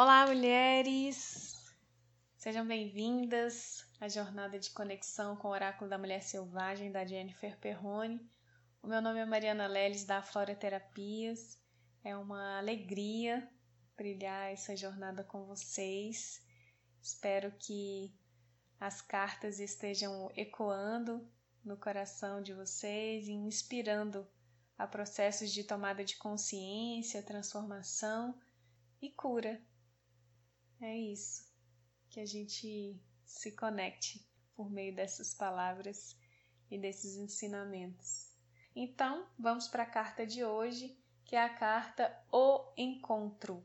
Olá, mulheres! Sejam bem-vindas à jornada de conexão com o Oráculo da Mulher Selvagem da Jennifer Perrone. O meu nome é Mariana Leles da Flora Terapias. É uma alegria brilhar essa jornada com vocês. Espero que as cartas estejam ecoando no coração de vocês e inspirando a processos de tomada de consciência, transformação e cura. É isso. Que a gente se conecte por meio dessas palavras e desses ensinamentos. Então, vamos para a carta de hoje, que é a carta O Encontro.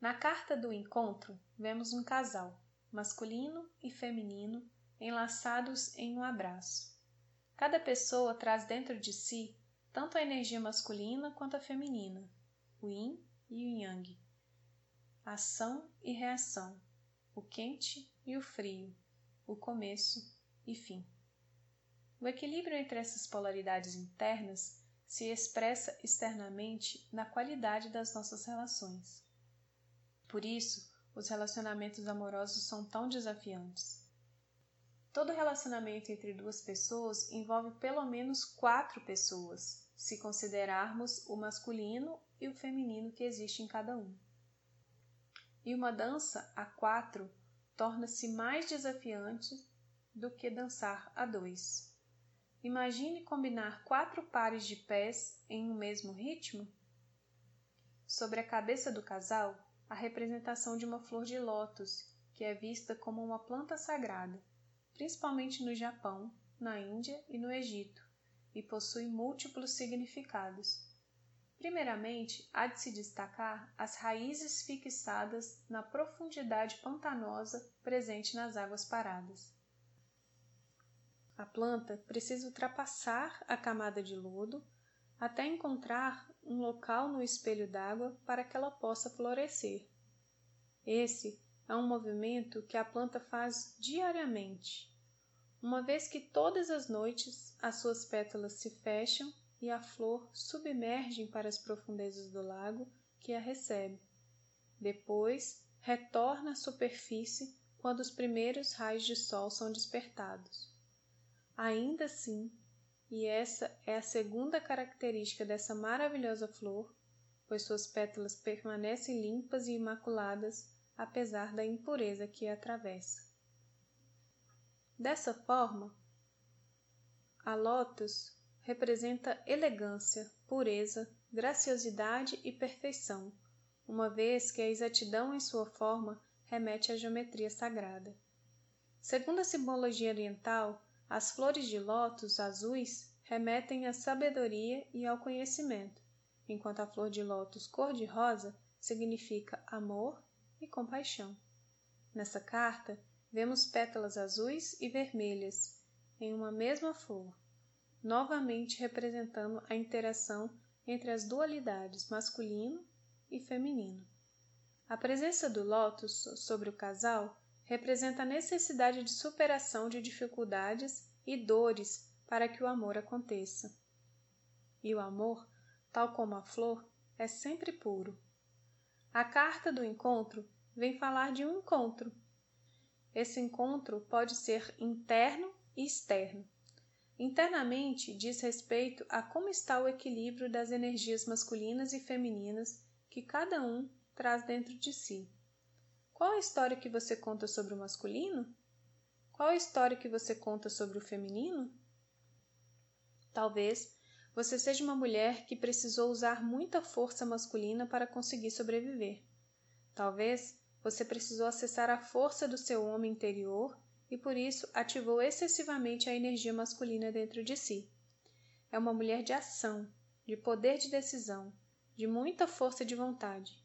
Na carta do encontro, vemos um casal, masculino e feminino, enlaçados em um abraço. Cada pessoa traz dentro de si tanto a energia masculina quanto a feminina, o yin e o yang, ação e reação, o quente e o frio, o começo e fim. O equilíbrio entre essas polaridades internas se expressa externamente na qualidade das nossas relações. Por isso, os relacionamentos amorosos são tão desafiantes. Todo relacionamento entre duas pessoas envolve pelo menos quatro pessoas, se considerarmos o masculino e o feminino que existe em cada um. E uma dança a quatro torna-se mais desafiante do que dançar a dois. Imagine combinar quatro pares de pés em um mesmo ritmo. Sobre a cabeça do casal, a representação de uma flor de lótus, que é vista como uma planta sagrada principalmente no Japão, na Índia e no Egito, e possui múltiplos significados. Primeiramente, há de se destacar as raízes fixadas na profundidade pantanosa presente nas águas paradas. A planta precisa ultrapassar a camada de lodo até encontrar um local no espelho d'água para que ela possa florescer. Esse é um movimento que a planta faz diariamente, uma vez que todas as noites as suas pétalas se fecham e a flor submerge para as profundezas do lago que a recebe. Depois, retorna à superfície quando os primeiros raios de sol são despertados. Ainda assim, e essa é a segunda característica dessa maravilhosa flor, pois suas pétalas permanecem limpas e imaculadas apesar da impureza que a atravessa. Dessa forma, a lótus representa elegância, pureza, graciosidade e perfeição, uma vez que a exatidão em sua forma remete à geometria sagrada. Segundo a simbologia oriental, as flores de lótus azuis remetem à sabedoria e ao conhecimento, enquanto a flor de lótus cor-de-rosa significa amor e compaixão. Nessa carta, vemos pétalas azuis e vermelhas em uma mesma flor, novamente representando a interação entre as dualidades masculino e feminino. A presença do lótus sobre o casal representa a necessidade de superação de dificuldades e dores para que o amor aconteça. E o amor, tal como a flor, é sempre puro. A carta do encontro vem falar de um encontro. Esse encontro pode ser interno e externo. Internamente diz respeito a como está o equilíbrio das energias masculinas e femininas que cada um traz dentro de si. Qual a história que você conta sobre o masculino? Qual a história que você conta sobre o feminino? Talvez você seja uma mulher que precisou usar muita força masculina para conseguir sobreviver. Talvez você precisou acessar a força do seu homem interior e por isso ativou excessivamente a energia masculina dentro de si. É uma mulher de ação, de poder de decisão, de muita força de vontade.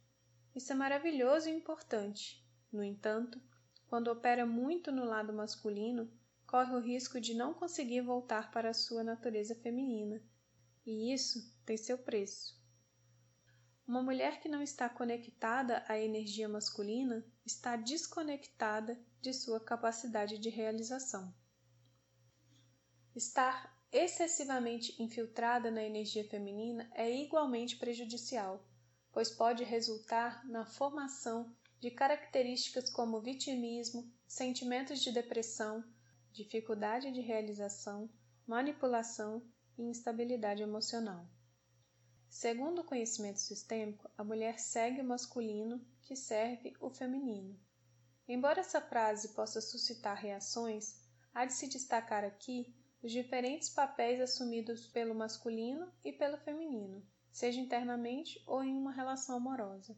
Isso é maravilhoso e importante. No entanto, quando opera muito no lado masculino, corre o risco de não conseguir voltar para a sua natureza feminina. E isso tem seu preço. Uma mulher que não está conectada à energia masculina está desconectada de sua capacidade de realização. Estar excessivamente infiltrada na energia feminina é igualmente prejudicial, pois pode resultar na formação de características como vitimismo, sentimentos de depressão, dificuldade de realização, manipulação e instabilidade emocional. Segundo o conhecimento sistêmico, a mulher segue o masculino, que serve o feminino. Embora essa frase possa suscitar reações, há de se destacar aqui os diferentes papéis assumidos pelo masculino e pelo feminino, seja internamente ou em uma relação amorosa.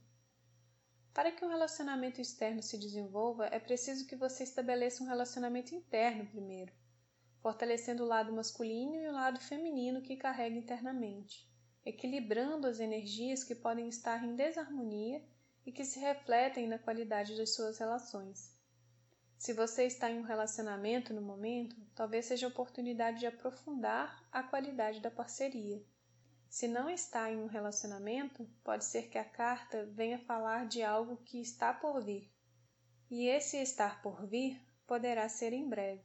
Para que um relacionamento externo se desenvolva, é preciso que você estabeleça um relacionamento interno primeiro, fortalecendo o lado masculino e o lado feminino que carrega internamente, equilibrando as energias que podem estar em desarmonia e que se refletem na qualidade das suas relações. Se você está em um relacionamento no momento, talvez seja a oportunidade de aprofundar a qualidade da parceria. Se não está em um relacionamento, pode ser que a carta venha falar de algo que está por vir. E esse estar por vir poderá ser em breve.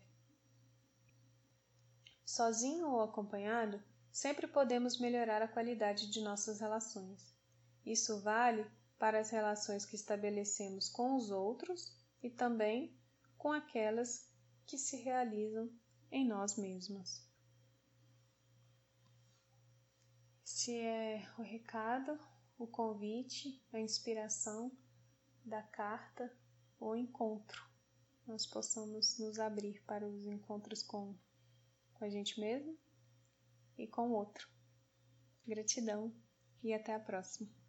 Sozinho ou acompanhado, sempre podemos melhorar a qualidade de nossas relações. Isso vale para as relações que estabelecemos com os outros e também com aquelas que se realizam em nós mesmos. Este é o recado, o convite, a inspiração da carta ou encontro. Nós possamos nos abrir para os encontros com, com a gente mesmo e com o outro. Gratidão e até a próxima.